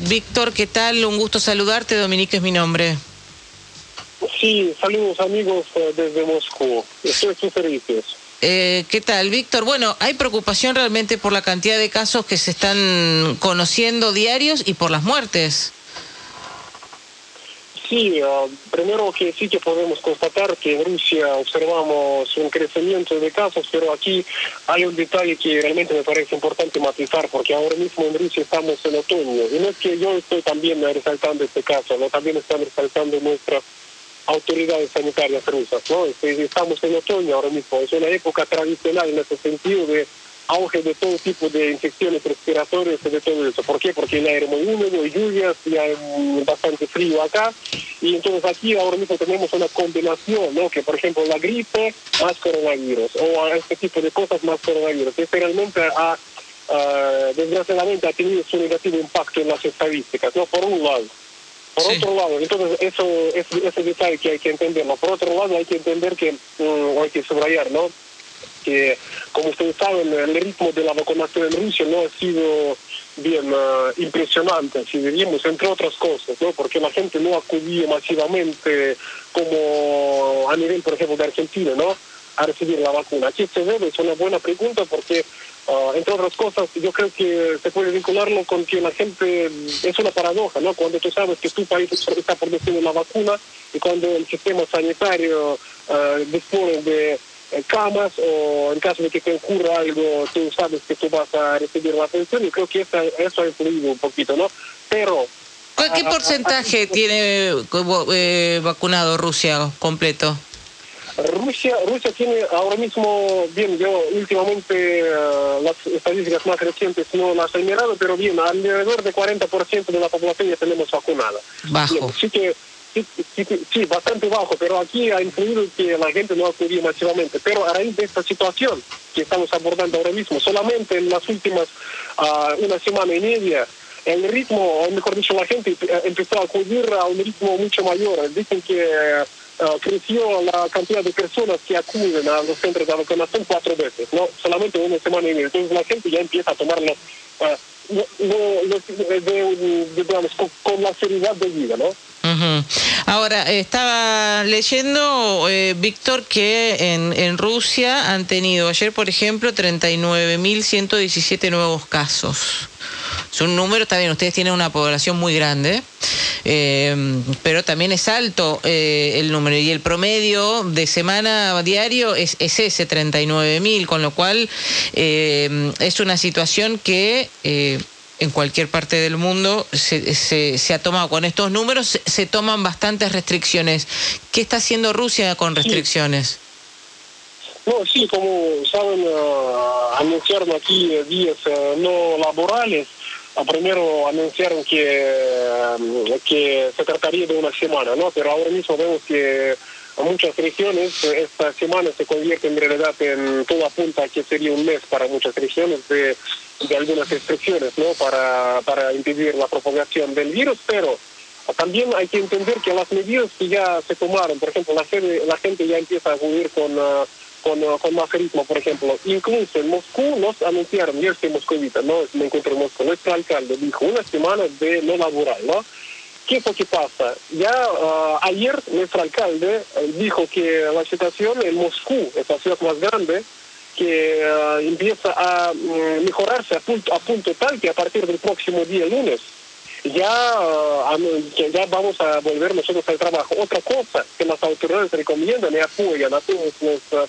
Víctor, ¿qué tal? Un gusto saludarte. Dominique es mi nombre. Sí, saludos amigos eh, desde Moscú. Estoy a sus servicios. Eh, ¿Qué tal, Víctor? Bueno, hay preocupación realmente por la cantidad de casos que se están conociendo diarios y por las muertes. Sí, primero que sí que podemos constatar que en Rusia observamos un crecimiento de casos, pero aquí hay un detalle que realmente me parece importante matizar, porque ahora mismo en Rusia estamos en otoño. Y no es que yo estoy también resaltando este caso, ¿no? también están resaltando nuestras autoridades sanitarias rusas. ¿no? Este, estamos en otoño ahora mismo, es una época tradicional en ese sentido de auge de todo tipo de infecciones respiratorias y de todo eso. ¿Por qué? Porque el aire muy húmedo, lluvias, y hay bastante frío acá. Y entonces aquí ahora mismo tenemos una combinación, ¿no? Que por ejemplo la gripe más coronavirus, o este tipo de cosas más coronavirus. Este realmente ha, uh, desgraciadamente ha tenido su negativo impacto en las estadísticas, ¿no? Por un lado. Por sí. otro lado, entonces eso es ese detalle que hay que entenderlo. Por otro lado, hay que entender que, um, hay que subrayar, ¿no? Que, como ustedes saben, el ritmo de la vacunación en Rusia no ha sido bien uh, impresionante, si diríamos, entre otras cosas, ¿no? porque la gente no acudía masivamente como a nivel, por ejemplo, de Argentina, ¿no? a recibir la vacuna. Aquí se debe, es una buena pregunta porque, uh, entre otras cosas, yo creo que se puede vincularlo con que la gente, es una paradoja, ¿no? Cuando tú sabes que tu país está produciendo una vacuna y cuando el sistema sanitario uh, dispone de camas o en caso de que te ocurra algo, tú sabes que tú vas a recibir la atención y creo que eso, eso ha influido un poquito, ¿no? Pero... ¿Qué porcentaje tiene eh, vacunado Rusia completo? Rusia, Rusia tiene ahora mismo, bien, yo últimamente uh, las estadísticas más recientes no las he mirado, pero bien, alrededor de 40% de la población ya tenemos vacunada. Bajo. Bien, así que Sí, bastante bajo, pero aquí ha influido que la gente no acudía masivamente. Pero a raíz de esta situación que estamos abordando ahora mismo, solamente en las últimas uh, una semana y media, el ritmo, o mejor dicho, la gente empezó a acudir a un ritmo mucho mayor. Dicen que uh, creció la cantidad de personas que acuden a los centros de vacunación cuatro veces, no solamente una semana y media. Entonces la gente ya empieza a tomarlo uh, de, la seriedad de vida, ¿no? Ahora, estaba leyendo, eh, Víctor, que en, Rusia han tenido ayer, por ejemplo, 39.117 nuevos casos. Es un número, bien, ustedes tienen una población muy grande, eh, pero también es alto eh, el número. Y el promedio de semana diario es, es ese, 39.000, con lo cual eh, es una situación que en cualquier parte del mundo se, se, se, ha tomado con estos números, se, toman bastantes restricciones. ¿Qué está haciendo Rusia con restricciones? No, sí, como saben, uh, anunciaron aquí días uh, no laborales. Uh, primero anunciaron que, que se trataría de una semana, ¿no? Pero ahora mismo vemos que muchas regiones esta semana se convierte en realidad en todo apunta a que sería un mes para muchas regiones de algunas restricciones ¿no? para, para impedir la propagación del virus, pero también hay que entender que las medidas que ya se tomaron, por ejemplo, la gente, la gente ya empieza a acudir con, uh, con, uh, con, más ritmo, por ejemplo. Incluso en Moscú nos anunciaron, yo estoy moscovita, no me encuentro en Moscú, nuestro alcalde dijo una semana de no laboral, ¿no? ¿Qué es lo que pasa? Ya uh, ayer nuestro alcalde dijo que la situación en Moscú, es la ciudad más grande, que uh, empieza a um, mejorarse a punto, a punto tal que a partir del próximo día lunes ya, que ya vamos a volver nosotros al trabajo. Otra cosa que las autoridades recomiendan y apoyan a todos los,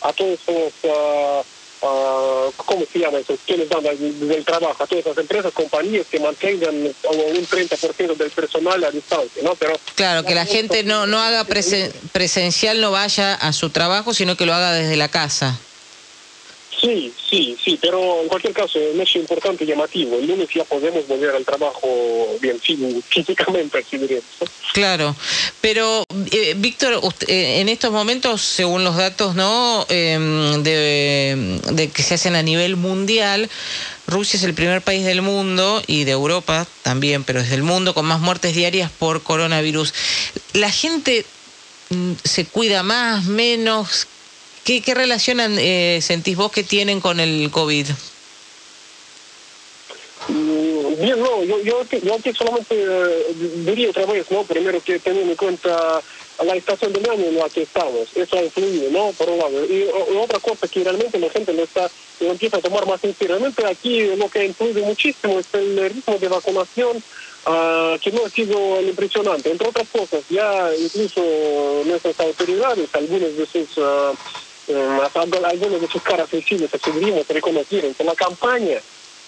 a todos los ¿cómo se llama eso? Quienes dan del trabajo, a todas las empresas, compañías que mantengan un 30% del personal a distancia, ¿no? Pero claro, que la gente no, no haga presen presencial, no vaya a su trabajo, sino que lo haga desde la casa. Sí, sí, sí, pero en cualquier caso, un hecho importante y llamativo. El lunes ya podemos volver al trabajo bien físicamente, así diríamos. Claro, pero eh, Víctor, usted, eh, en estos momentos, según los datos no eh, de, de que se hacen a nivel mundial, Rusia es el primer país del mundo y de Europa también, pero es del mundo con más muertes diarias por coronavirus. La gente mm, se cuida más, menos. ¿Qué, qué relación eh, sentís vos que tienen con el COVID? Mm, Bien, no, yo, yo, yo aquí solamente eh, diría otra vez, ¿no? Primero que teniendo en cuenta la estación del año en la que estamos, eso ha influido, ¿no? Por un lado. Y, otra cosa que realmente la gente lo está lo empieza a tomar más en serio. Realmente aquí lo que ha influido muchísimo es el ritmo de vacunación uh, que no ha sido impresionante. Entre otras cosas, ya incluso nuestras autoridades, algunos de sus... Uh, algunas de sus caras sensibles accedimos, reconocieron que la campaña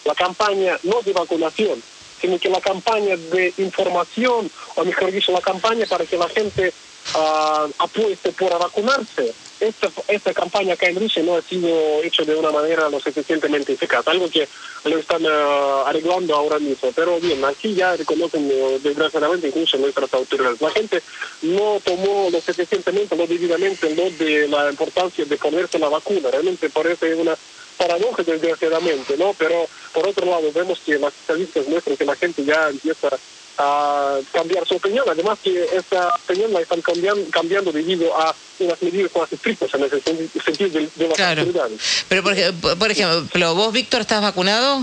la campaña no de vacunación, sino que la campaña de información, o mejor dicho, la campaña para que la gente uh, apueste por vacunarse. Esta, esta campaña acá en Rusia no ha sido hecha de una manera lo suficientemente eficaz, algo que lo están uh, arreglando ahora mismo. Pero bien, aquí ya reconocen uh, desgraciadamente incluso nuestras autoridades. La gente no tomó lo suficientemente, lo debidamente, lo de la importancia de ponerse la vacuna. Realmente parece una paradoja desgraciadamente, ¿no? Pero por otro lado vemos que las estadísticas muestran que la gente ya empieza a cambiar su opinión, además que esa opinión la están cambiando, cambiando debido a unas medidas más estrictas en ese sentido de, de las claro. Pero por, por ejemplo, ¿vos Víctor estás vacunado?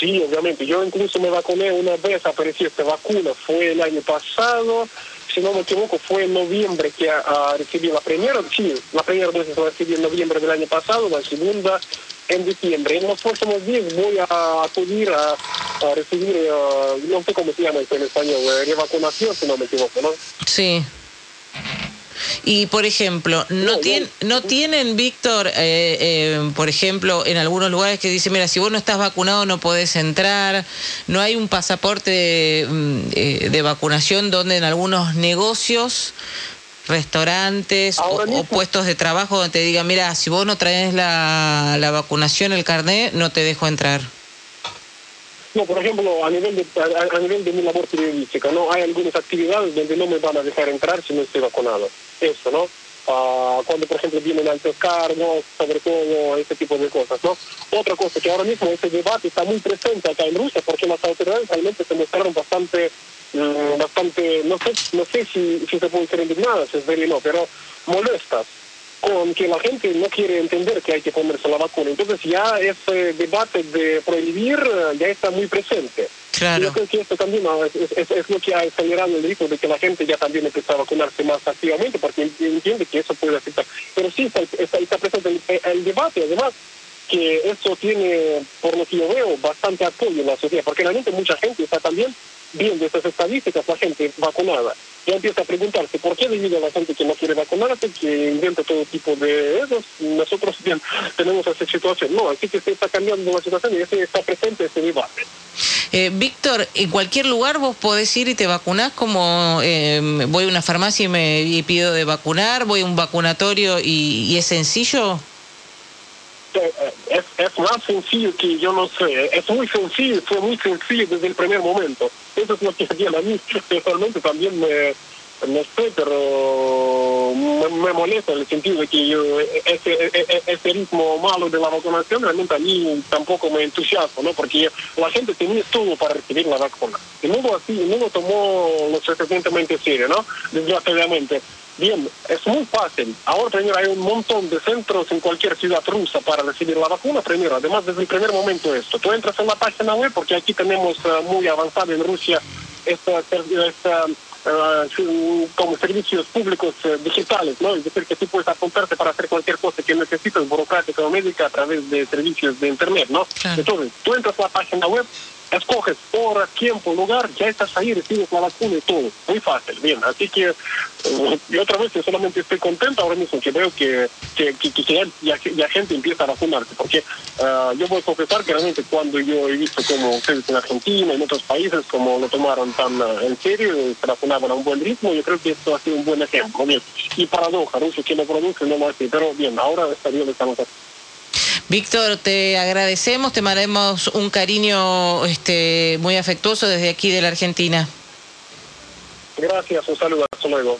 Sí, obviamente. Yo incluso me vacuné una vez, apareció esta vacuna, fue el año pasado, si no me equivoco, fue en noviembre que uh, recibí la primera, sí, la primera dosis la recibí en noviembre del año pasado, la segunda en diciembre. En los próximos días voy a acudir a, a recibir, uh, no sé cómo se llama en español, revacunación, si no me equivoco, ¿no? Sí. Y, por ejemplo, no, tienen, no tienen, Víctor, eh, eh, por ejemplo, en algunos lugares que dicen, mira, si vos no estás vacunado no podés entrar, no hay un pasaporte de, mm, eh, de vacunación donde en algunos negocios restaurantes o, puestos de trabajo donde te digan, mira, si vos no traes la, la vacunación, el carnet, no te dejo entrar. No, por ejemplo, a nivel de, a, nivel de mi labor periodística, ¿no? Hay algunas actividades donde no me van a dejar entrar si no estoy vacunado. Eso, ¿no? Uh, cuando, por ejemplo, vienen altos cargos, sobre todo ese tipo de cosas, ¿no? Otra cosa que ahora mismo ese debate está muy presente acá en Rusia porque las autoridades realmente se mostraron bastante, um, bastante, no sé, no sé si, si se pueden ser indignadas, es no, pero molestas con que la gente no quiere entender que hay que ponerse la vacuna. Entonces ya ese debate de prohibir eh, ya está muy presente. Claro. Yo creo que esto también es, es, es, lo que ha acelerado el ritmo de que la gente ya también empieza a vacunarse más activamente porque entiende que eso puede afectar. Pero sí está, está, está presente el, el, debate, además que eso tiene, por lo que yo veo, bastante apoyo en la sociedad, porque realmente mucha gente está también viendo estas estadísticas, la gente vacunada ya empieza a preguntarse por qué debido a la gente que no quiere vacunarse, que inventa todo tipo de esos, nosotros bien tenemos esa situación. No, así que se está cambiando la situación y ese está presente ese debate. Eh, Víctor, en cualquier lugar vos podés ir y te vacunás como eh, voy a una farmacia y me y pido de vacunar, voy a un vacunatorio y, y es sencillo. Eh, es, es, más sencillo que yo no sé, es muy sencillo, fue muy sencillo desde el primer momento. Eso es lo que a mí personalmente también me, no sé, pero me, me, molesta en el sentido de que yo, ese, ese, ritmo malo de la vacunación realmente a mí tampoco me entusiasma, ¿no? Porque la gente tenía todo para recibir la vacuna. Y no así, no lo tomó lo suficientemente serio, ¿no? Desgraciadamente. Bien, es muy fácil. Ahora, primero, hay un montón de centros en cualquier ciudad rusa para recibir la vacuna. Primero, además, desde el primer momento esto. Tú entras en la página web, porque aquí tenemos uh, muy avanzada en Rusia esta, esta uh, como servicios públicos uh, digitales, ¿no? Es decir, que tú puedes apuntarte para hacer cualquier cosa que necesitas, burocrática o médica, a través de servicios de Internet, ¿no? Claro. Entonces, tú entras a la página web, escoges hora, tiempo, lugar, ya estás ahí, recibes la vacuna y todo. Muy fácil, bien. Así que, uh, y otra vez, yo solamente estoy contento ahora mismo que veo que, que, ya, ya, gente empieza a vacunarse, porque uh, yo voy a confesar que realmente cuando yo he visto como ustedes en Argentina, en otros países, como lo tomaron tan uh, en serio, se vacunaban a un buen ritmo, yo creo que esto ha sido un buen ejemplo. Bien. Y paradoja, Rusia que lo produce no lo hace, pero bien, ahora estaría lo estamos. Víctor, te agradecemos, te mandamos un cariño este, muy afectuoso desde aquí de la Argentina. Gracias, un saludo, hasta luego.